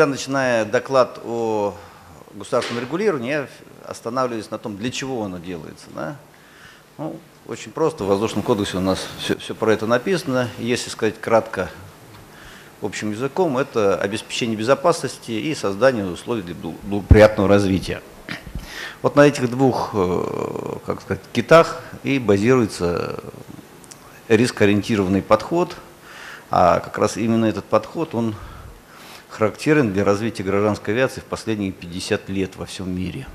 всегда начиная доклад о государственном регулировании, я останавливаюсь на том, для чего оно делается. Да? Ну, очень просто, в Воздушном кодексе у нас все, все про это написано. Если сказать кратко, общим языком, это обеспечение безопасности и создание условий для благоприятного развития. Вот на этих двух, э, как сказать, китах и базируется рискоориентированный подход, а как раз именно этот подход, он характерен для развития гражданской авиации в последние 50 лет во всем мире.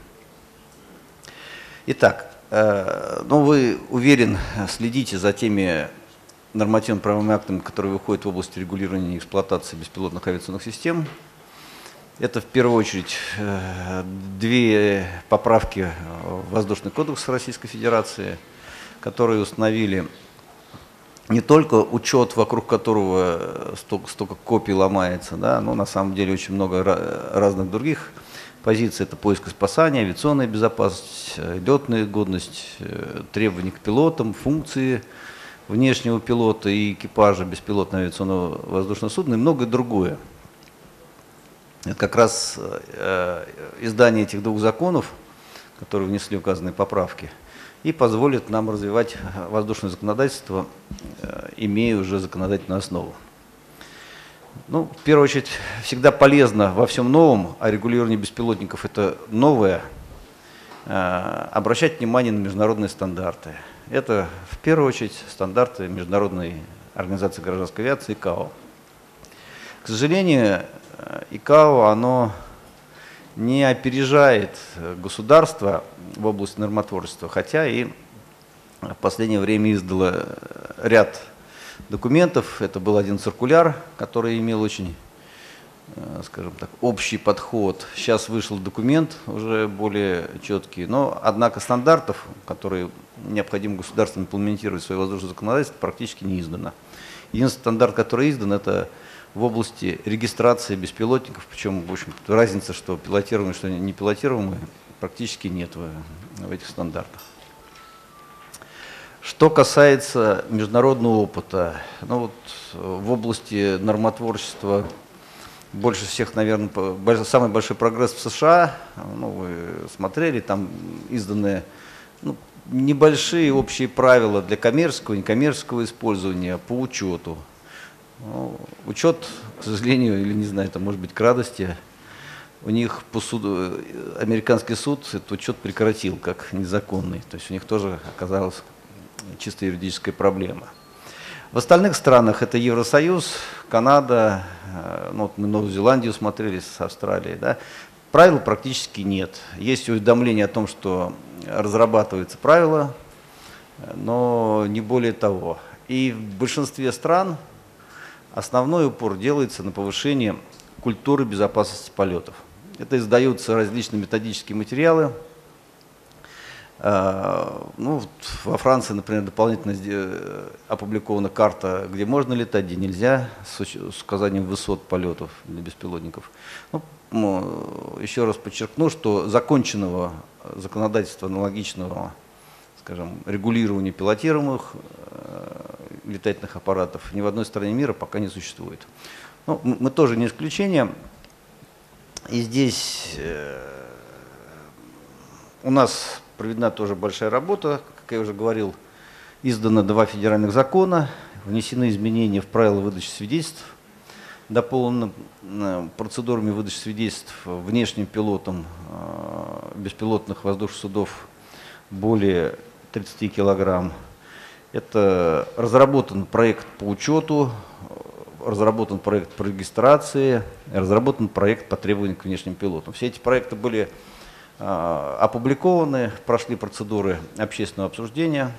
Итак, э, ну вы, уверен, следите за теми нормативно-правовыми актами, которые выходят в области регулирования и эксплуатации беспилотных авиационных систем. Это в первую очередь э, две поправки в Воздушный кодекс Российской Федерации, которые установили не только учет, вокруг которого столько, столько копий ломается, да, но на самом деле очень много разных других позиций. Это поиск и спасание, авиационная безопасность, летная годность, э, требования к пилотам, функции внешнего пилота и экипажа беспилотного авиационного воздушного судна и многое другое. Это как раз э, издание этих двух законов, которые внесли указанные поправки – и позволит нам развивать воздушное законодательство, э, имея уже законодательную основу. Ну, в первую очередь, всегда полезно во всем новом, а регулирование беспилотников это новое, э, обращать внимание на международные стандарты. Это в первую очередь стандарты Международной организации гражданской авиации ИКАО. К сожалению, э, ИКАО, оно не опережает государство в области нормотворчества, хотя и в последнее время издало ряд документов. Это был один циркуляр, который имел очень, э, скажем так, общий подход. Сейчас вышел документ уже более четкий, но однако стандартов, которые необходимо государством имплементировать в свое воздушное законодательство, практически не издано. Единственный стандарт, который издан, это в области регистрации беспилотников, причем, в общем, разница, что пилотируемые, что не пилотируемые, практически нет в, в этих стандартах. Что касается международного опыта, ну вот в области нормотворчества больше всех, наверное, самый большой прогресс в США, ну, вы смотрели, там изданные ну, небольшие общие правила для коммерческого и некоммерческого использования по учету ну, учет, к сожалению, или не знаю, это может быть к радости, у них по суду, американский суд этот учет прекратил как незаконный. То есть у них тоже оказалась чисто юридическая проблема. В остальных странах это Евросоюз, Канада, э, ну, вот мы Новую Зеландию смотрели с Австралией, да, правил практически нет. Есть уведомление о том, что разрабатываются правила, но не более того. И в большинстве стран Основной упор делается на повышение культуры безопасности полетов. Это издаются различные методические материалы. А, ну, во Франции, например, дополнительно э, опубликована карта, где можно летать, где нельзя, с указанием высот полетов для беспилотников. Ну, еще раз подчеркну, что законченного законодательства аналогичного скажем, регулирования пилотируемых э, летательных аппаратов ни в одной стране мира пока не существует. Ну, мы тоже не исключение. И здесь э, у нас проведена тоже большая работа, как я уже говорил, издано два федеральных закона, внесены изменения в правила выдачи свидетельств, дополнены э, процедурами выдачи свидетельств внешним пилотам э, беспилотных воздушных судов более 30 килограмм это разработан проект по учету, разработан проект по регистрации, разработан проект по требованиям к внешним пилотам. Все эти проекты были э, опубликованы, прошли процедуры общественного обсуждения.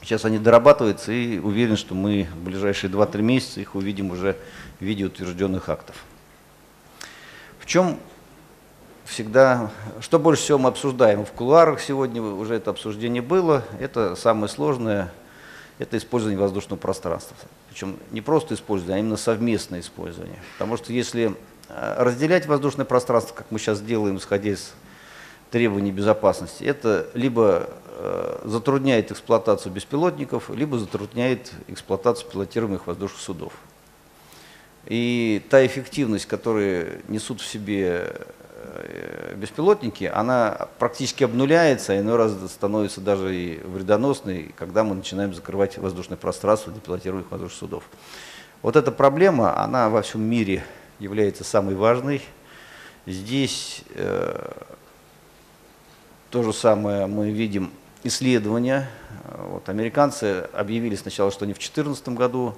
Сейчас они дорабатываются и уверен, что мы в ближайшие 2-3 месяца их увидим уже в виде утвержденных актов. В чем всегда, что больше всего мы обсуждаем в кулуарах сегодня, уже это обсуждение было, это самое сложное, это использование воздушного пространства. Причем не просто использование, а именно совместное использование. Потому что если э, разделять воздушное пространство, как мы сейчас делаем, исходя из требований безопасности, это либо э, затрудняет эксплуатацию беспилотников, либо затрудняет эксплуатацию пилотируемых воздушных судов. И та эффективность, которую несут в себе беспилотники, она практически обнуляется, иной раз становится даже и вредоносной, когда мы начинаем закрывать воздушное пространство для пилотируемых воздушных судов. Вот эта проблема, она во всем мире является самой важной. Здесь э, то же самое мы видим исследования. Вот, американцы объявили сначала, что они в 2014 году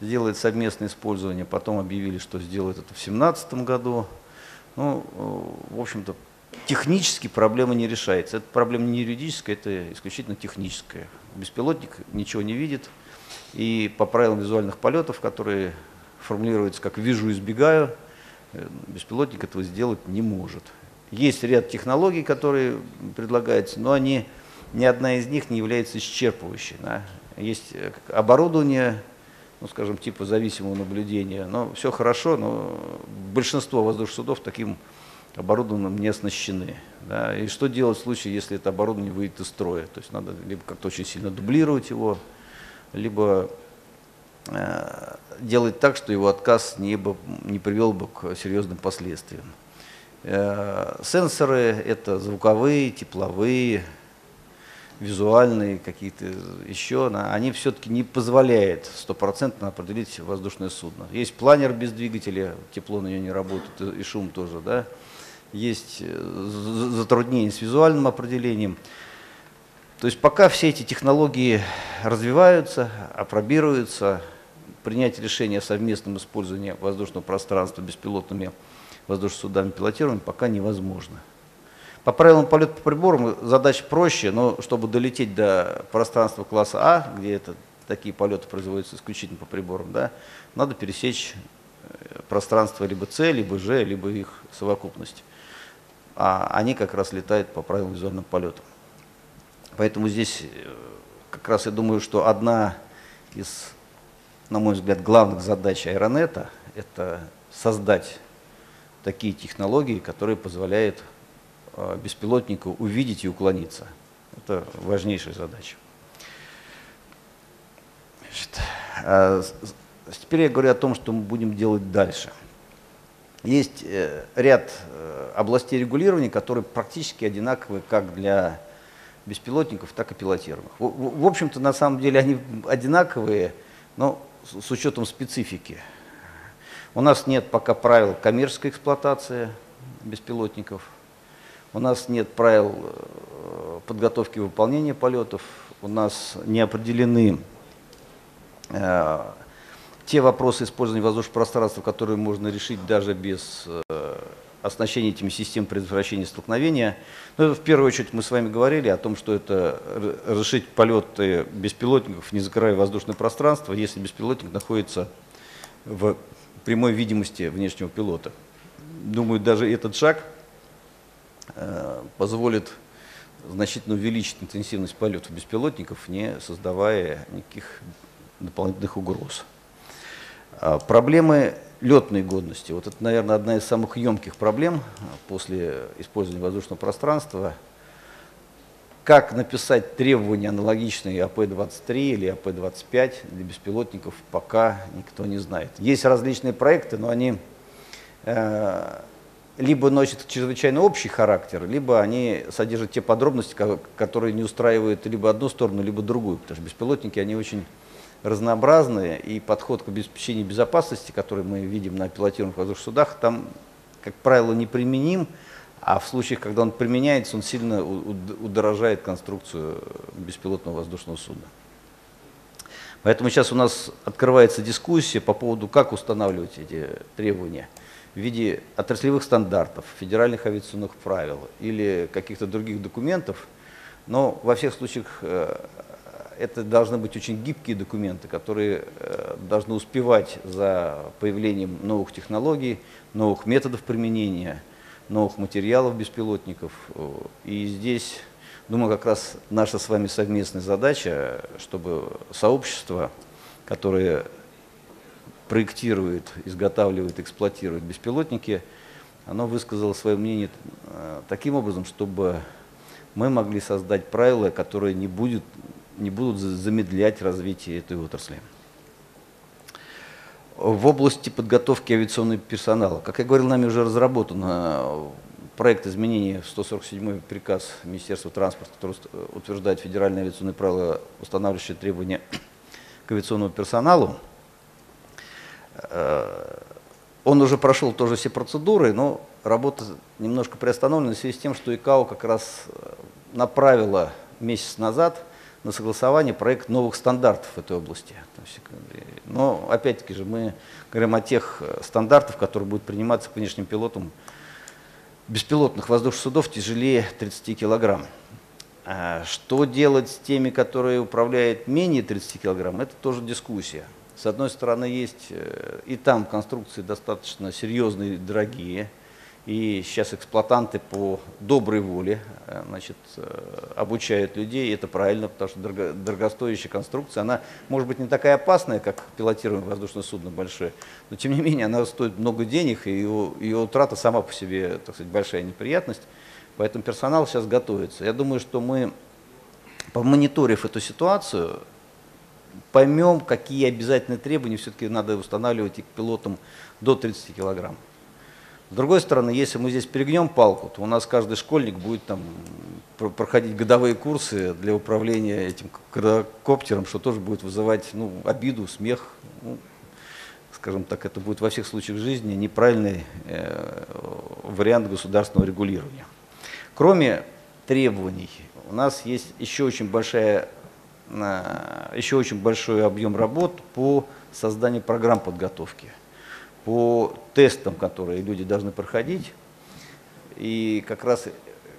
сделают совместное использование, потом объявили, что сделают это в 2017 году. Ну, в общем-то, технически проблема не решается. Это проблема не юридическая, это исключительно техническая. Беспилотник ничего не видит, и по правилам визуальных полетов, которые формулируются как «вижу, избегаю», э, беспилотник этого сделать не может. Есть ряд технологий, которые предлагаются, но они, ни одна из них не является исчерпывающей. Да. Есть э, оборудование, ну, скажем, типа зависимого наблюдения. Но все хорошо, но большинство воздушных судов таким оборудованием не оснащены. Да? И что делать в случае, если это оборудование выйдет из строя? То есть надо либо как-то очень сильно дублировать его, либо э, делать так, что его отказ не, бы, не привел бы к серьезным последствиям. Э, сенсоры – это звуковые, тепловые, визуальные какие-то еще, они все-таки не позволяют стопроцентно определить воздушное судно. Есть планер без двигателя, тепло на нее не работает, и шум тоже, да. Есть э, затруднения с визуальным определением. То есть пока все эти технологии развиваются, опробируются, принять решение о совместном использовании воздушного пространства беспилотными воздушными судами пилотируемыми пока невозможно. По правилам полета по приборам задача проще, но чтобы долететь до пространства класса А, где это, такие полеты производятся исключительно по приборам, да, надо пересечь э, пространство либо С, либо Ж, либо их совокупность. А они как раз летают по правилам визуального полета. Поэтому здесь э, как раз я думаю, что одна из, на мой взгляд, главных задач аэронета – это создать такие технологии, которые позволяют Э, беспилотнику увидеть и уклониться. Это важнейшая задача. Значит, а теперь я говорю о том, что мы будем делать дальше. Есть э, ряд э, областей регулирования, которые практически одинаковые как для беспилотников, так и пилотируемых. В, общем-то, на самом деле они одинаковые, но с учетом специфики. У нас нет пока правил коммерческой эксплуатации беспилотников – у нас нет правил э, подготовки и выполнения полетов, у нас не определены э, те вопросы использования воздушного пространства, которые можно решить даже без э, оснащения этими систем предотвращения столкновения. Но это в первую очередь мы с вами говорили о том, что это разрешить полеты беспилотников, не закрывая воздушное пространство, если беспилотник находится в прямой видимости внешнего пилота. Думаю, даже этот шаг – позволит значительно увеличить интенсивность полетов беспилотников, не создавая никаких дополнительных угроз. А проблемы летной годности. Вот это, наверное, одна из самых емких проблем после использования воздушного пространства. Как написать требования аналогичные АП-23 или АП-25 для беспилотников, пока никто не знает. Есть различные проекты, но они э, либо носят чрезвычайно общий характер, либо они содержат те подробности, которые не устраивают либо одну сторону, либо другую. Потому что беспилотники, они очень разнообразные, и подход к обеспечению безопасности, который мы видим на пилотируемых воздушных судах, там, как правило, неприменим, а в случаях, когда он применяется, он сильно удорожает конструкцию беспилотного воздушного судна. Поэтому сейчас у нас открывается дискуссия по поводу, как устанавливать эти требования – в виде отраслевых стандартов, федеральных авиационных правил или каких-то других документов, но во всех случаях э, это должны быть очень гибкие документы, которые э, должны успевать за появлением новых технологий, новых методов применения, новых материалов беспилотников. И здесь, думаю, как раз наша с вами совместная задача, чтобы сообщество, которое проектирует, изготавливает, эксплуатирует беспилотники, оно высказало свое мнение э, таким образом, чтобы мы могли создать правила, которые не, будет, не будут замедлять развитие этой отрасли. в области подготовки авиационного персонала. Как я говорил, нами уже разработан э, проект изменения в 147 приказ Министерства транспорта, который утверждает федеральные авиационные правила, устанавливающие требования к авиационному персоналу. Э, он уже прошел тоже все процедуры, но работа немножко приостановлена в связи с тем, что ИКАО как раз э, направила месяц назад на согласование проект новых стандартов в этой области. Но опять-таки же мы говорим о тех э, стандартах, которые будут приниматься к внешним пилотам беспилотных воздушных судов тяжелее 30 килограмм. Что делать с теми, которые управляют менее 30 килограмм, это тоже дискуссия. С одной стороны, есть э, и там конструкции достаточно серьезные, дорогие, и сейчас эксплуатанты по доброй воле э, значит, э, обучают людей, и это правильно, потому что дорого, дорогостоящая конструкция, она может быть не такая опасная, как пилотируемое воздушное судно большое, но тем не менее она стоит много денег, и ее, ее утрата сама по себе, так сказать, большая неприятность. Поэтому персонал сейчас готовится. Я думаю, что мы, помониторив эту ситуацию, поймем, какие обязательные требования все-таки надо устанавливать и к пилотам до 30 килограмм. С другой стороны, если мы здесь перегнем палку, то у нас каждый школьник будет там проходить годовые курсы для управления этим квадрокоптером, что тоже будет вызывать ну, обиду, смех. Ну, скажем так, это будет во всех случаях жизни неправильный э, вариант государственного регулирования. Кроме требований, у нас есть еще очень, большая, еще очень большой объем работ по созданию программ подготовки – по тестам, которые люди должны проходить. И как раз,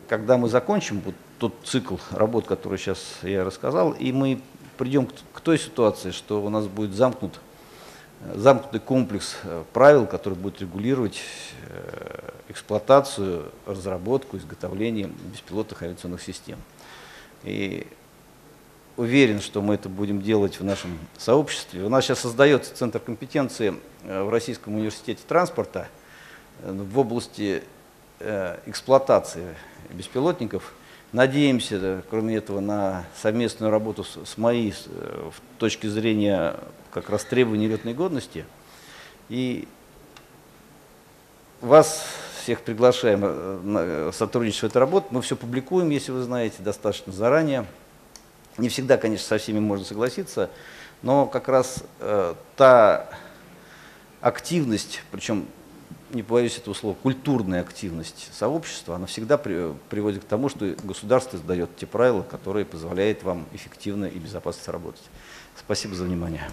когда мы закончим вот тот цикл работ, который сейчас я рассказал, и мы придем к, к той ситуации, что у нас будет замкнут, замкнутый комплекс э, правил, который будет регулировать э, эксплуатацию, разработку, изготовление беспилотных авиационных систем. И уверен, что мы это будем делать в нашем сообществе. У нас сейчас создается Центр компетенции э, в Российском университете транспорта э, в области э, эксплуатации беспилотников. Надеемся, кроме этого, на совместную работу с МАИ с точки зрения как раз требований летной годности. И вас всех приглашаем на сотрудничество в этой работе. Мы все публикуем, если вы знаете, достаточно заранее. Не всегда, конечно, со всеми можно согласиться, но как раз э, та активность, причем, не боюсь этого слова, культурная активность сообщества, она всегда при, приводит к тому, что государство издает те правила, которые позволяют вам эффективно и безопасно работать. Спасибо за внимание.